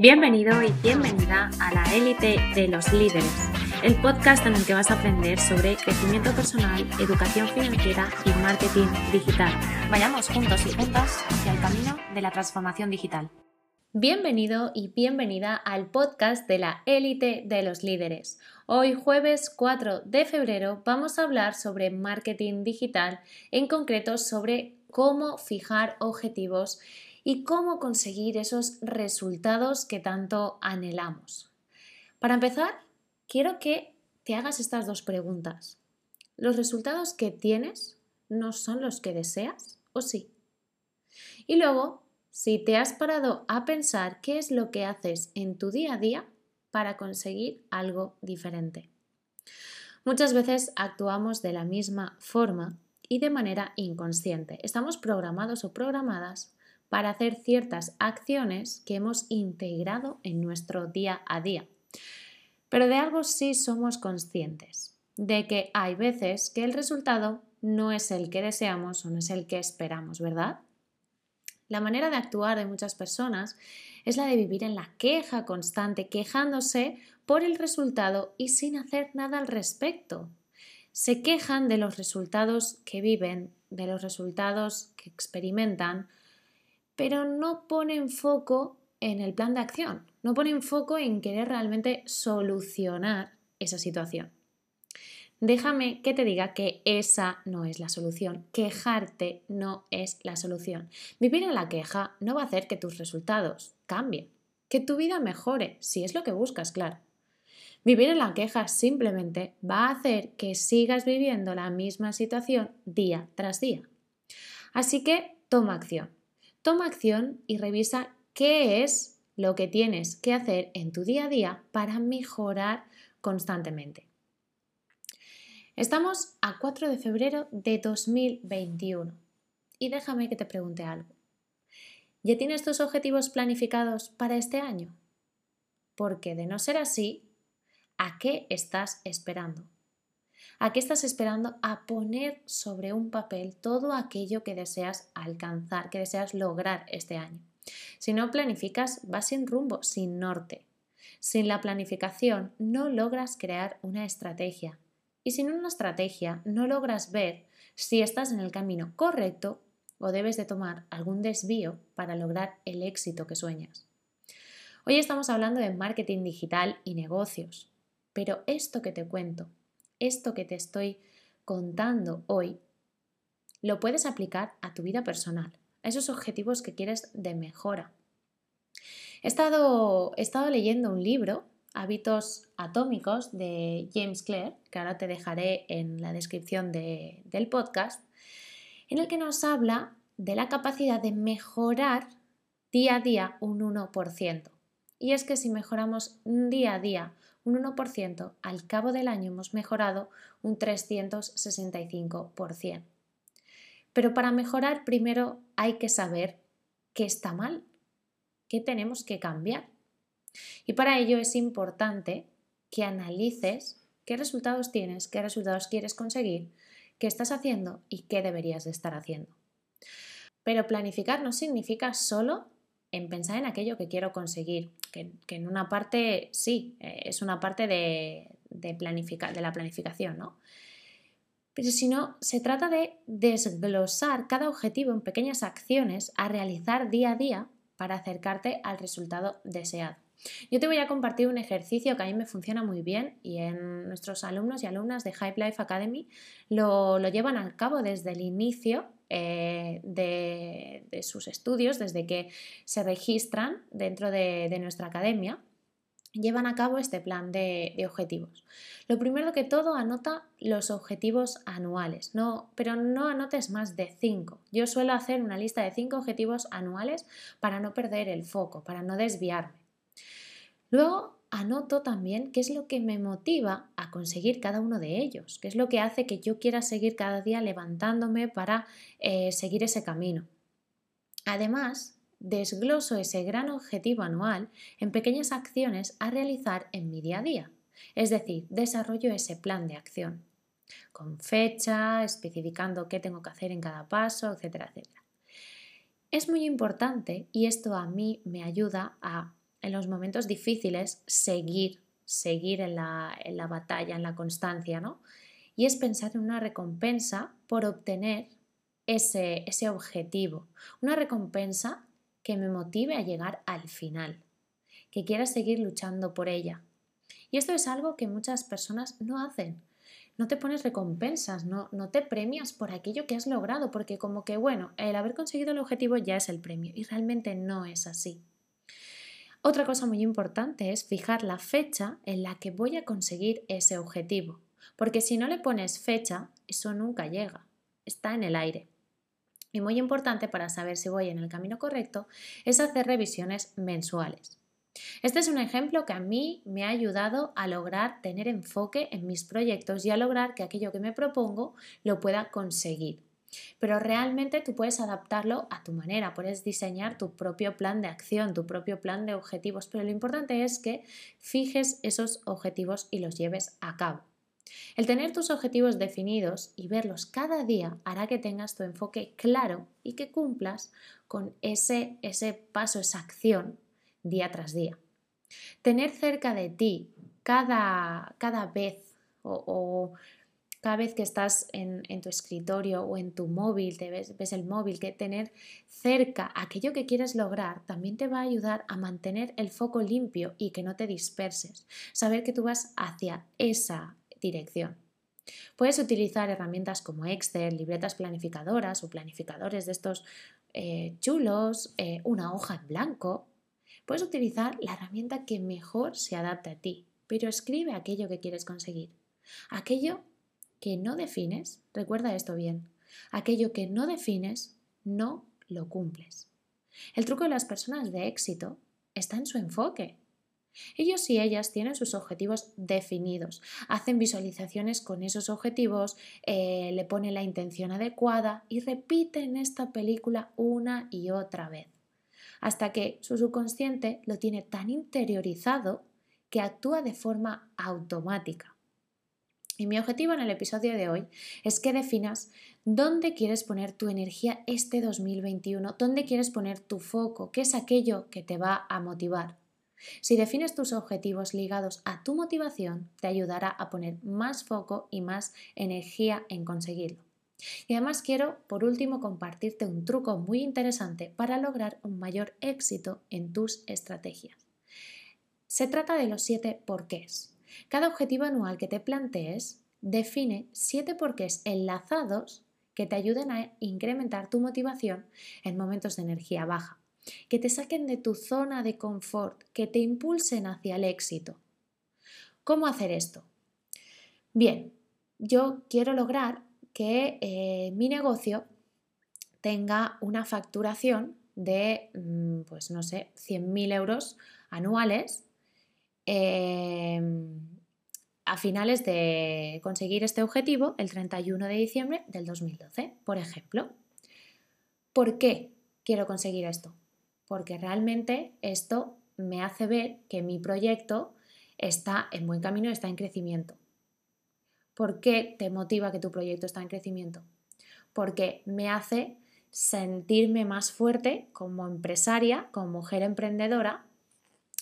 Bienvenido y bienvenida a la élite de los líderes, el podcast en el que vas a aprender sobre crecimiento personal, educación financiera y marketing digital. Vayamos juntos y juntas hacia el camino de la transformación digital. Bienvenido y bienvenida al podcast de la élite de los líderes. Hoy jueves 4 de febrero vamos a hablar sobre marketing digital, en concreto sobre cómo fijar objetivos y cómo conseguir esos resultados que tanto anhelamos. Para empezar, quiero que te hagas estas dos preguntas. ¿Los resultados que tienes no son los que deseas o sí? Y luego, si te has parado a pensar qué es lo que haces en tu día a día para conseguir algo diferente. Muchas veces actuamos de la misma forma y de manera inconsciente. Estamos programados o programadas para hacer ciertas acciones que hemos integrado en nuestro día a día. Pero de algo sí somos conscientes, de que hay veces que el resultado no es el que deseamos o no es el que esperamos, ¿verdad? La manera de actuar de muchas personas es la de vivir en la queja constante, quejándose por el resultado y sin hacer nada al respecto. Se quejan de los resultados que viven, de los resultados que experimentan, pero no ponen foco en el plan de acción, no ponen foco en querer realmente solucionar esa situación. Déjame que te diga que esa no es la solución. Quejarte no es la solución. Vivir en la queja no va a hacer que tus resultados cambien, que tu vida mejore, si es lo que buscas, claro. Vivir en la queja simplemente va a hacer que sigas viviendo la misma situación día tras día. Así que toma acción. Toma acción y revisa qué es lo que tienes que hacer en tu día a día para mejorar constantemente. Estamos a 4 de febrero de 2021 y déjame que te pregunte algo. ¿Ya tienes tus objetivos planificados para este año? Porque de no ser así, ¿a qué estás esperando? ¿A qué estás esperando a poner sobre un papel todo aquello que deseas alcanzar, que deseas lograr este año? Si no planificas, vas sin rumbo, sin norte. Sin la planificación no logras crear una estrategia. Y sin una estrategia no logras ver si estás en el camino correcto o debes de tomar algún desvío para lograr el éxito que sueñas. Hoy estamos hablando de marketing digital y negocios, pero esto que te cuento esto que te estoy contando hoy, lo puedes aplicar a tu vida personal, a esos objetivos que quieres de mejora. He estado, he estado leyendo un libro, Hábitos Atómicos, de James Clear, que ahora te dejaré en la descripción del podcast, en el que nos habla de la capacidad de mejorar día a día un 1%. Y es que si mejoramos día a día un 1%, al cabo del año hemos mejorado un 365%. Pero para mejorar primero hay que saber qué está mal, qué tenemos que cambiar. Y para ello es importante que analices qué resultados tienes, qué resultados quieres conseguir, qué estás haciendo y qué deberías de estar haciendo. Pero planificar no significa solo en pensar en aquello que quiero conseguir, que, en una parte sí, eh, es una parte de, de, la planificación, ¿no? Pero si no, se trata de desglosar cada objetivo en pequeñas acciones a realizar día a día para acercarte al resultado deseado. Yo te voy a compartir un ejercicio que a mí me funciona muy bien y en nuestros alumnos y alumnas de Hype Life Academy lo, lo llevan a cabo desde el inicio eh, de, sus estudios, desde que se registran dentro de, nuestra academia, llevan a cabo este plan de, objetivos. Lo primero que todo, anota los objetivos anuales, no, pero no anotes más de cinco. Yo suelo hacer una lista de cinco objetivos anuales para no perder el foco, para no desviarme. Luego anoto también qué es lo que me motiva a conseguir cada uno de ellos, qué es lo que hace que yo quiera seguir cada día levantándome para eh, seguir ese camino. Además, desgloso ese gran objetivo anual en pequeñas acciones a realizar en mi día a día, es decir, desarrollo ese plan de acción, con fecha, especificando qué tengo que hacer en cada paso, etcétera, etcétera. Es muy importante y esto a mí me ayuda a en los momentos difíciles seguir, seguir en la, en la batalla, en la constancia, ¿no? Y es pensar en una recompensa por obtener ese, ese objetivo, una recompensa que me motive a llegar al final, que quiera seguir luchando por ella. Y esto es algo que muchas personas no hacen. No te pones recompensas, no, no te premias por aquello que has logrado, porque como que, bueno, el haber conseguido el objetivo ya es el premio, y realmente no es así. Otra cosa muy importante es fijar la fecha en la que voy a conseguir ese objetivo, porque si no le pones fecha, eso nunca llega, está en el aire. Y muy importante para saber si voy en el camino correcto es hacer revisiones mensuales. Este es un ejemplo que a mí me ha ayudado a lograr tener enfoque en mis proyectos y a lograr que aquello que me propongo lo pueda conseguir. Pero realmente tú puedes adaptarlo a tu manera, puedes diseñar tu propio plan de acción, tu propio plan de objetivos, pero lo importante es que fijes esos objetivos y los lleves a cabo. El tener tus objetivos definidos y verlos cada día hará que tengas tu enfoque claro y que cumplas con ese, ese paso, esa acción día tras día. Tener cerca de ti cada, cada vez o, cada vez que estás en, tu escritorio o en tu móvil, te ves, ves, el móvil, que tener cerca aquello que quieres lograr también te va a ayudar a mantener el foco limpio y que no te disperses. Saber que tú vas hacia esa, dirección. Puedes utilizar herramientas como Excel, libretas planificadoras o planificadores de estos eh, chulos, eh, una hoja en blanco. Puedes utilizar la herramienta que mejor se adapte a ti, pero escribe aquello que quieres conseguir. Aquello que no defines, recuerda esto bien, aquello que no defines, no lo cumples. El truco de las personas de éxito está en su enfoque, ellos y ellas tienen sus objetivos definidos, hacen visualizaciones con esos objetivos, eh, le ponen la intención adecuada y repiten esta película una y otra vez, hasta que su subconsciente lo tiene tan interiorizado que actúa de forma automática. Y mi objetivo en el episodio de hoy es que definas dónde quieres poner tu energía este 2021, dónde quieres poner tu foco, qué es aquello que te va a motivar. Si defines tus objetivos ligados a tu motivación, te ayudará a poner más foco y más energía en conseguirlo. Y además quiero, por último, compartirte un truco muy interesante para lograr un mayor éxito en tus estrategias. Se trata de los siete porqués. Cada objetivo anual que te plantees define siete porqués enlazados que te ayuden a incrementar tu motivación en momentos de energía baja que te saquen de tu zona de confort, que te impulsen hacia el éxito. ¿Cómo hacer esto? Bien, yo quiero lograr que eh, mi negocio tenga una facturación de, mm, pues no sé, 100.000 euros anuales em, a finales de conseguir este objetivo el 31 de diciembre del 2012, por ejemplo. ¿Por qué quiero conseguir esto? porque realmente esto me hace ver que mi proyecto está en buen camino está en crecimiento. ¿Por qué te motiva que tu proyecto está en crecimiento? Porque me hace sentirme más fuerte como empresaria, como mujer emprendedora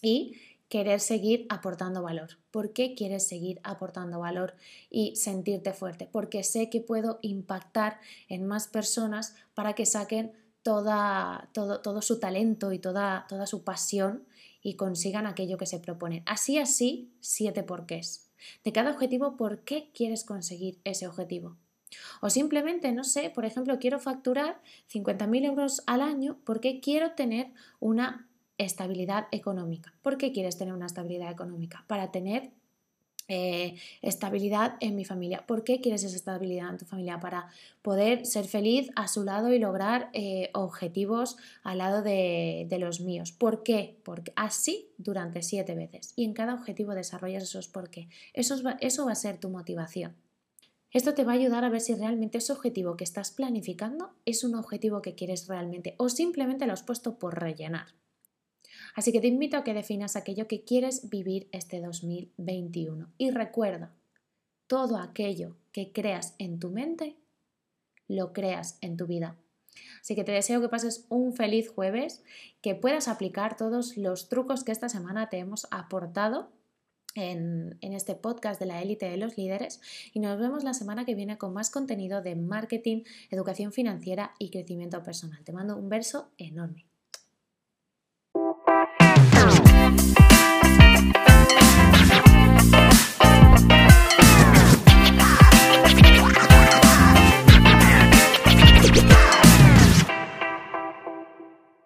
y querer seguir aportando valor. ¿Por qué quieres seguir aportando valor y sentirte fuerte? Porque sé que puedo impactar en más personas para que saquen toda, todo, todo, su talento y toda, toda su pasión y consigan aquello que se proponen. Así, así, siete porqués. De cada objetivo, ¿por qué quieres conseguir ese objetivo? O simplemente, no sé, por ejemplo, quiero facturar 50.000 euros al año porque quiero tener una estabilidad económica. ¿Por qué quieres tener una estabilidad económica? Para tener eh, estabilidad en mi familia. ¿Por qué quieres esa estabilidad en tu familia? Para poder ser feliz a su lado y lograr eh, objetivos al lado de, los míos. ¿Por qué? Porque así durante siete veces. Y en cada objetivo desarrollas esos por qué. Eso, eso va a ser tu motivación. Esto te va a ayudar a ver si realmente ese objetivo que estás planificando es un objetivo que quieres realmente o simplemente lo has puesto por rellenar. Así que te invito a que definas aquello que quieres vivir este 2021. Y recuerda, todo aquello que creas en tu mente, lo creas en tu vida. Así que te deseo que pases un feliz jueves, que puedas aplicar todos los trucos que esta semana te hemos aportado en, este podcast de la élite de los líderes y nos vemos la semana que viene con más contenido de marketing, educación financiera y crecimiento personal. Te mando un verso enorme.